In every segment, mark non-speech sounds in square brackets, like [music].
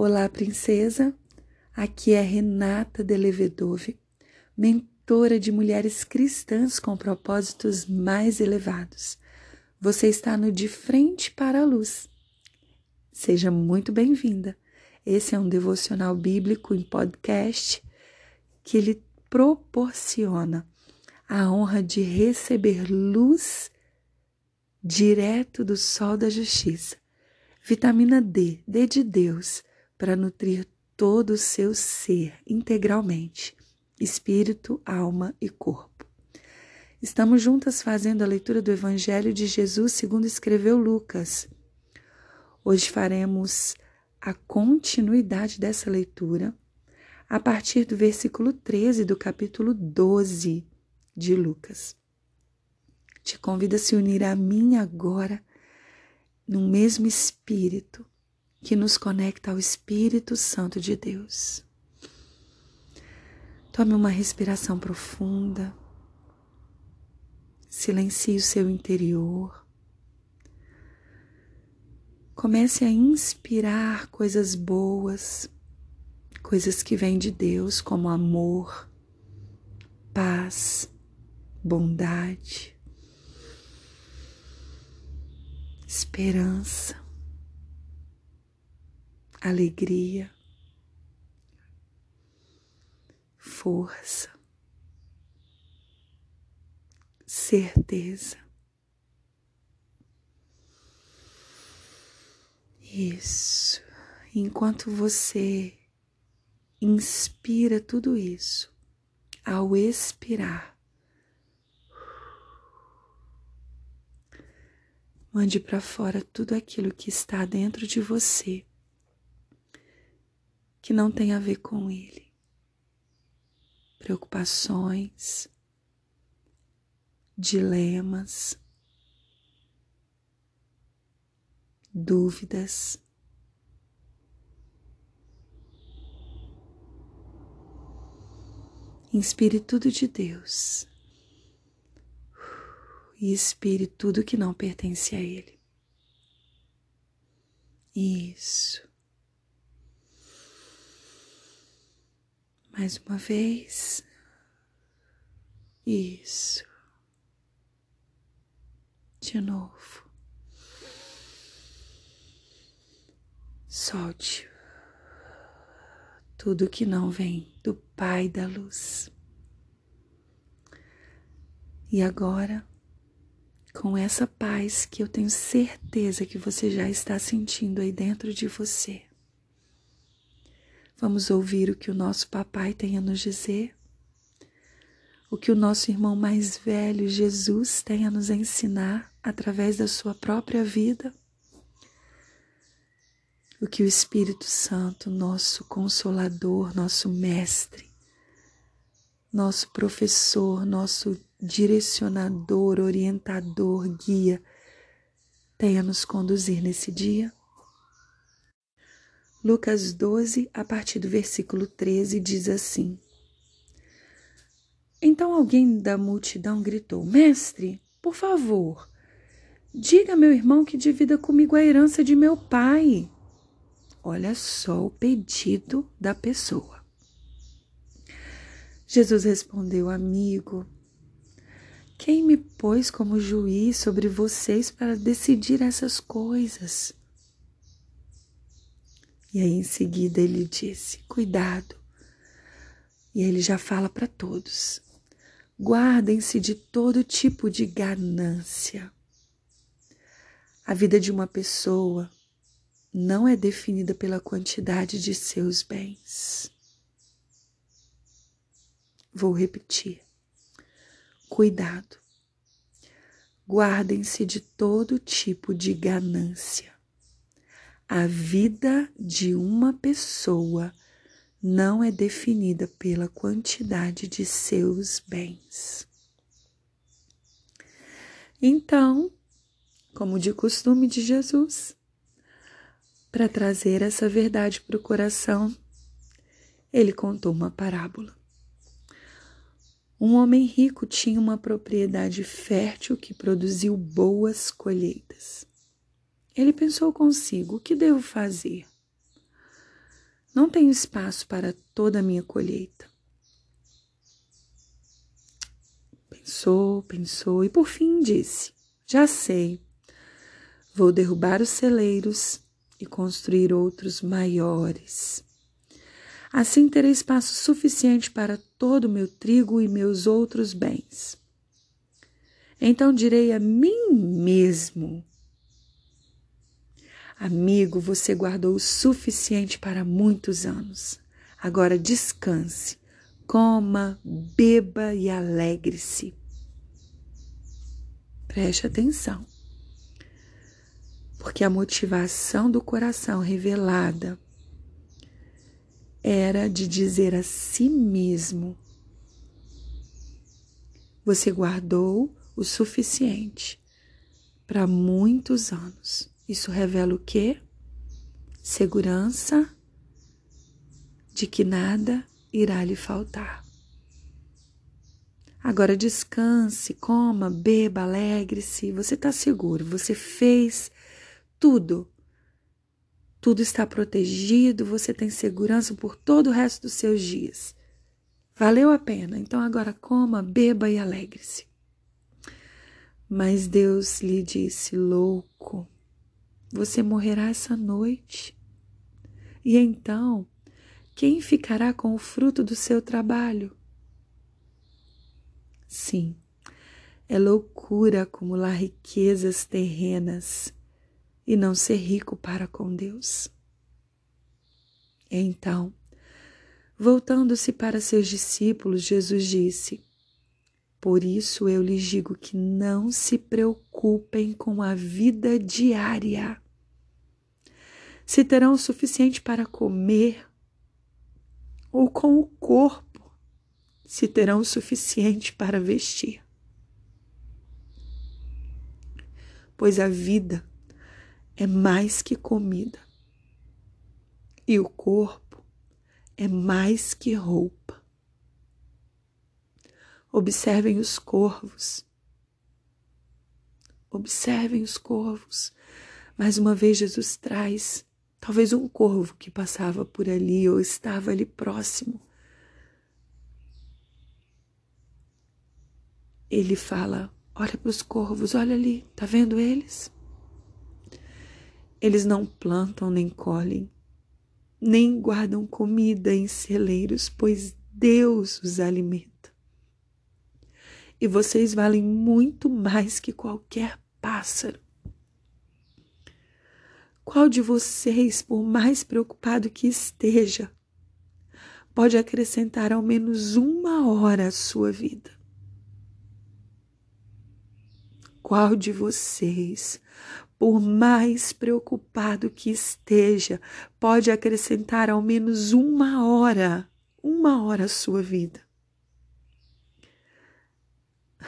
Olá, princesa. Aqui é Renata Delevedove, mentora de mulheres cristãs com propósitos mais elevados. Você está no De Frente para a Luz. Seja muito bem-vinda. Esse é um devocional bíblico em podcast que lhe proporciona a honra de receber luz direto do sol da justiça, vitamina D, D de Deus para nutrir todo o seu ser integralmente, espírito, alma e corpo. Estamos juntas fazendo a leitura do Evangelho de Jesus segundo escreveu Lucas. Hoje faremos a continuidade dessa leitura a partir do versículo 13 do capítulo 12 de Lucas. Te convido a se unir a mim agora no mesmo espírito que nos conecta ao Espírito Santo de Deus. Tome uma respiração profunda, silencie o seu interior. Comece a inspirar coisas boas, coisas que vêm de Deus, como amor, paz, bondade, esperança alegria, força, certeza. Isso. Enquanto você inspira tudo isso, ao expirar, mande para fora tudo aquilo que está dentro de você que não tem a ver com Ele. Preocupações, dilemas, dúvidas. Inspire tudo de Deus e expire tudo que não pertence a Ele. Isso. Mais uma vez. Isso. De novo. Solte tudo que não vem do Pai da luz. E agora, com essa paz que eu tenho certeza que você já está sentindo aí dentro de você, Vamos ouvir o que o nosso papai tem a nos dizer, o que o nosso irmão mais velho, Jesus, tem a nos ensinar através da sua própria vida, o que o Espírito Santo, nosso consolador, nosso mestre, nosso professor, nosso direcionador, orientador, guia, tem a nos conduzir nesse dia. Lucas 12, a partir do versículo 13, diz assim: Então alguém da multidão gritou: Mestre, por favor, diga a meu irmão que divida comigo a herança de meu pai. Olha só o pedido da pessoa. Jesus respondeu: Amigo, quem me pôs como juiz sobre vocês para decidir essas coisas? E aí em seguida ele disse: Cuidado. E ele já fala para todos: Guardem-se de todo tipo de ganância. A vida de uma pessoa não é definida pela quantidade de seus bens. Vou repetir. Cuidado. Guardem-se de todo tipo de ganância. A vida de uma pessoa não é definida pela quantidade de seus bens. Então, como de costume de Jesus, para trazer essa verdade para o coração, ele contou uma parábola. Um homem rico tinha uma propriedade fértil que produziu boas colheitas. Ele pensou consigo: o que devo fazer? Não tenho espaço para toda a minha colheita. Pensou, pensou e por fim disse: Já sei. Vou derrubar os celeiros e construir outros maiores. Assim terei espaço suficiente para todo o meu trigo e meus outros bens. Então direi a mim mesmo: Amigo, você guardou o suficiente para muitos anos. Agora descanse, coma, beba e alegre-se. Preste atenção, porque a motivação do coração revelada era de dizer a si mesmo: Você guardou o suficiente para muitos anos. Isso revela o quê? Segurança de que nada irá lhe faltar. Agora descanse, coma, beba, alegre-se. Você está seguro, você fez tudo. Tudo está protegido, você tem segurança por todo o resto dos seus dias. Valeu a pena. Então agora coma, beba e alegre-se. Mas Deus lhe disse: louco, você morrerá essa noite. E então, quem ficará com o fruto do seu trabalho? Sim, é loucura acumular riquezas terrenas e não ser rico para com Deus. Então, voltando-se para seus discípulos, Jesus disse: por isso eu lhes digo que não se preocupem com a vida diária. Se terão o suficiente para comer, ou com o corpo, se terão o suficiente para vestir. Pois a vida é mais que comida, e o corpo é mais que roupa. Observem os corvos. Observem os corvos. Mais uma vez, Jesus traz talvez um corvo que passava por ali ou estava ali próximo. Ele fala: Olha para os corvos, olha ali, tá vendo eles? Eles não plantam nem colhem, nem guardam comida em celeiros, pois Deus os alimenta e vocês valem muito mais que qualquer pássaro. Qual de vocês, por mais preocupado que esteja, pode acrescentar ao menos uma hora à sua vida? Qual de vocês, por mais preocupado que esteja, pode acrescentar ao menos uma hora, uma hora à sua vida?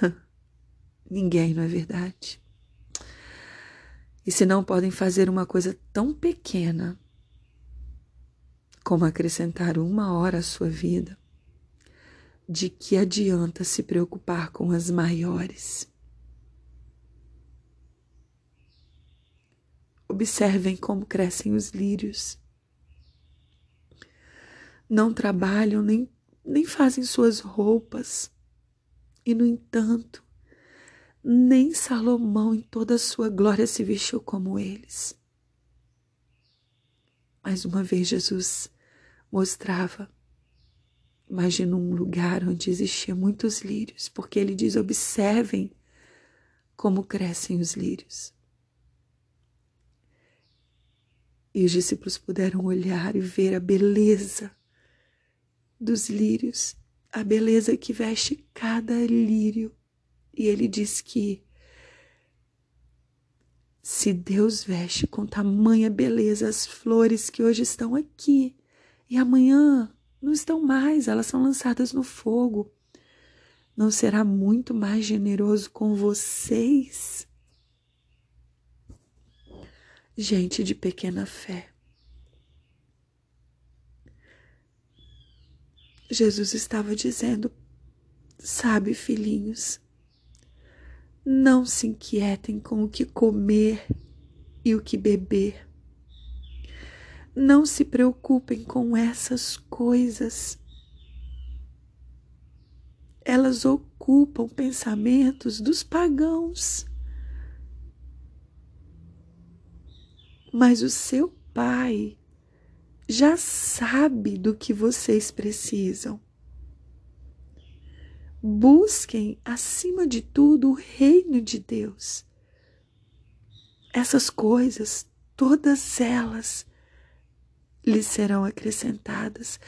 [laughs] Ninguém, não é verdade? E se não podem fazer uma coisa tão pequena como acrescentar uma hora à sua vida, de que adianta se preocupar com as maiores? Observem como crescem os lírios. Não trabalham nem, nem fazem suas roupas e, no entanto, nem Salomão em toda a sua glória se vestiu como eles. Mais uma vez, Jesus mostrava, imagina um lugar onde existiam muitos lírios, porque ele diz: observem como crescem os lírios. E os discípulos puderam olhar e ver a beleza dos lírios a beleza que veste cada lírio. E ele diz que se Deus veste com tamanha beleza as flores que hoje estão aqui e amanhã não estão mais, elas são lançadas no fogo, não será muito mais generoso com vocês? Gente de pequena fé. Jesus estava dizendo: Sabe, filhinhos, não se inquietem com o que comer e o que beber. Não se preocupem com essas coisas. Elas ocupam pensamentos dos pagãos. Mas o seu pai já sabe do que vocês precisam. Busquem, acima de tudo, o reino de Deus. Essas coisas, todas elas, lhes serão acrescentadas,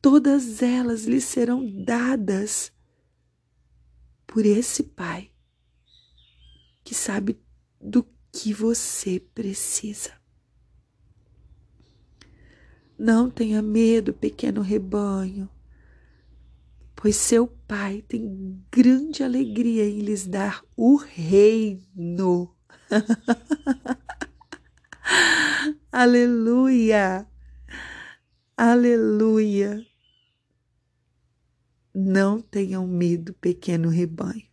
todas elas lhes serão dadas por esse Pai que sabe do que você precisa. Não tenha medo, pequeno rebanho pois seu Pai tem grande alegria em lhes dar o reino. [laughs] Aleluia! Aleluia! Não tenham medo, pequeno rebanho,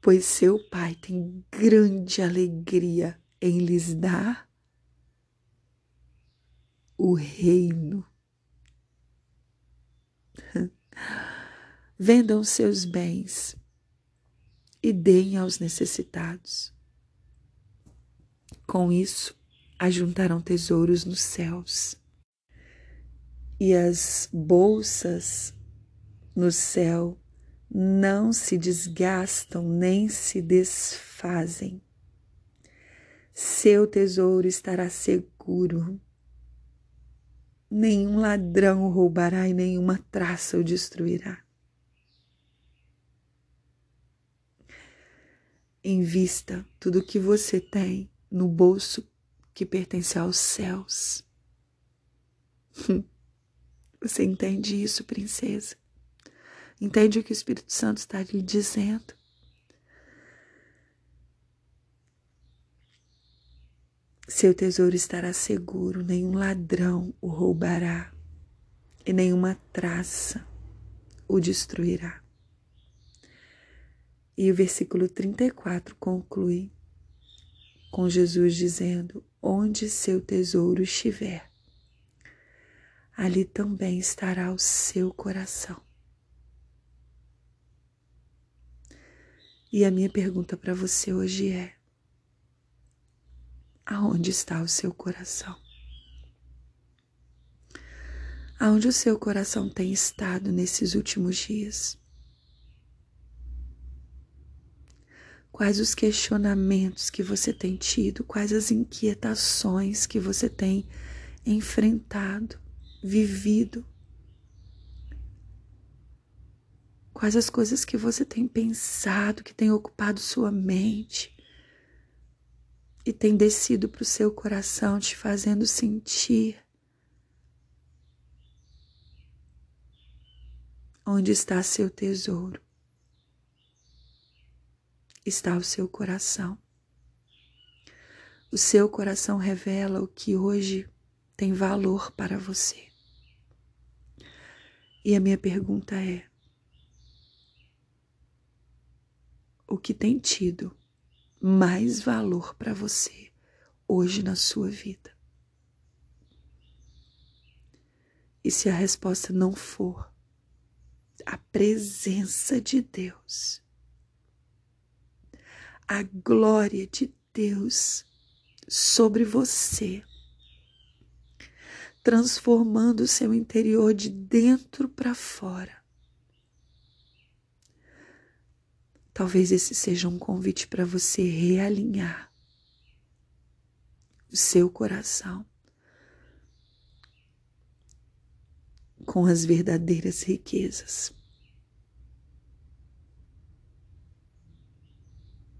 pois seu Pai tem grande alegria em lhes dar o reino. Vendam seus bens e deem aos necessitados. Com isso, ajuntarão tesouros nos céus. E as bolsas no céu não se desgastam nem se desfazem. Seu tesouro estará seguro nenhum ladrão roubará e nenhuma traça o destruirá. Invista tudo o que você tem no bolso que pertence aos céus. [laughs] Você entende isso, princesa? Entende o que o Espírito Santo está lhe dizendo? Seu tesouro estará seguro, nenhum ladrão o roubará e nenhuma traça o destruirá. E o versículo 34 conclui com Jesus dizendo: Onde seu tesouro estiver, ali também estará o seu coração. E a minha pergunta para você hoje é: aonde está o seu coração? Aonde o seu coração tem estado nesses últimos dias? Quais os questionamentos que você tem tido? Quais as inquietações que você tem enfrentado, vivido? Quais as coisas que você tem pensado, que tem ocupado sua mente? E tem descido para o seu coração, te fazendo sentir onde está seu tesouro. Está o seu coração. O seu coração revela o que hoje tem valor para você. E a minha pergunta é: o que tem tido mais valor para você hoje na sua vida? E se a resposta não for a presença de Deus, a glória de Deus sobre você, transformando o seu interior de dentro para fora, Talvez esse seja um convite para você realinhar o seu coração com as verdadeiras riquezas.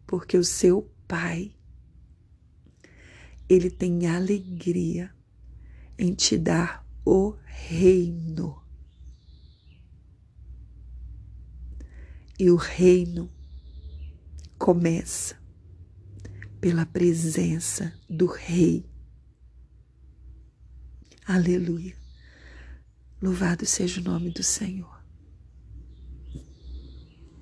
Porque o seu Pai, ele tem alegria em te dar o reino. E o reino começa pela presença do Rei. Aleluia. Louvado seja o nome do Senhor.